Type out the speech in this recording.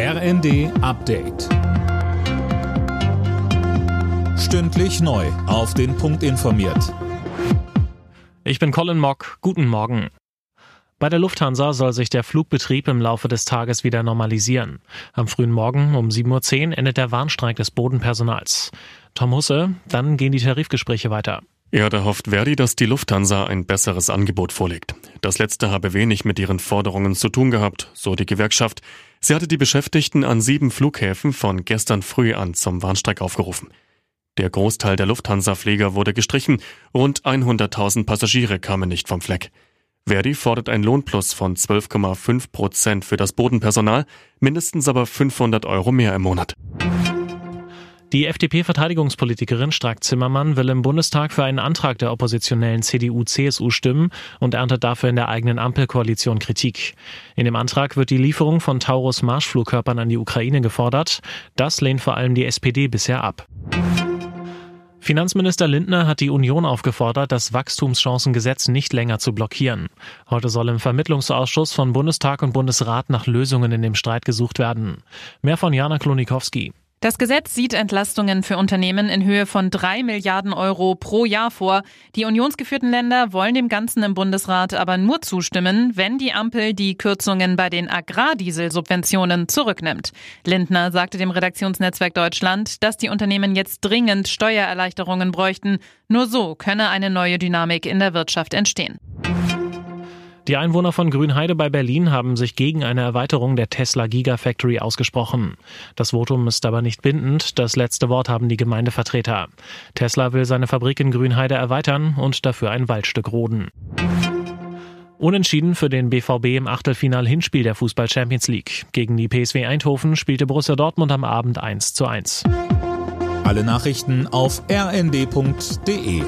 RND Update. Stündlich neu. Auf den Punkt informiert. Ich bin Colin Mock. Guten Morgen. Bei der Lufthansa soll sich der Flugbetrieb im Laufe des Tages wieder normalisieren. Am frühen Morgen um 7.10 Uhr endet der Warnstreik des Bodenpersonals. Tom Husse, dann gehen die Tarifgespräche weiter. Ja, da hofft Verdi, dass die Lufthansa ein besseres Angebot vorlegt. Das letzte habe wenig mit ihren Forderungen zu tun gehabt, so die Gewerkschaft. Sie hatte die Beschäftigten an sieben Flughäfen von gestern früh an zum Warnstreik aufgerufen. Der Großteil der Lufthansa-Flieger wurde gestrichen, rund 100.000 Passagiere kamen nicht vom Fleck. Verdi fordert ein Lohnplus von 12,5 Prozent für das Bodenpersonal, mindestens aber 500 Euro mehr im Monat. Die FDP-Verteidigungspolitikerin Strack-Zimmermann will im Bundestag für einen Antrag der oppositionellen CDU-CSU stimmen und erntet dafür in der eigenen Ampelkoalition Kritik. In dem Antrag wird die Lieferung von Taurus-Marschflugkörpern an die Ukraine gefordert. Das lehnt vor allem die SPD bisher ab. Finanzminister Lindner hat die Union aufgefordert, das Wachstumschancengesetz nicht länger zu blockieren. Heute soll im Vermittlungsausschuss von Bundestag und Bundesrat nach Lösungen in dem Streit gesucht werden. Mehr von Jana Klonikowski. Das Gesetz sieht Entlastungen für Unternehmen in Höhe von drei Milliarden Euro pro Jahr vor. Die unionsgeführten Länder wollen dem Ganzen im Bundesrat aber nur zustimmen, wenn die Ampel die Kürzungen bei den Agrardieselsubventionen zurücknimmt. Lindner sagte dem Redaktionsnetzwerk Deutschland, dass die Unternehmen jetzt dringend Steuererleichterungen bräuchten. Nur so könne eine neue Dynamik in der Wirtschaft entstehen. Die Einwohner von Grünheide bei Berlin haben sich gegen eine Erweiterung der Tesla Gigafactory ausgesprochen. Das Votum ist aber nicht bindend. Das letzte Wort haben die Gemeindevertreter. Tesla will seine Fabrik in Grünheide erweitern und dafür ein Waldstück roden. Unentschieden für den BVB im Achtelfinal-Hinspiel der Fußball Champions League. Gegen die PSW Eindhoven spielte Borussia Dortmund am Abend 1 zu 1. Alle Nachrichten auf rnd.de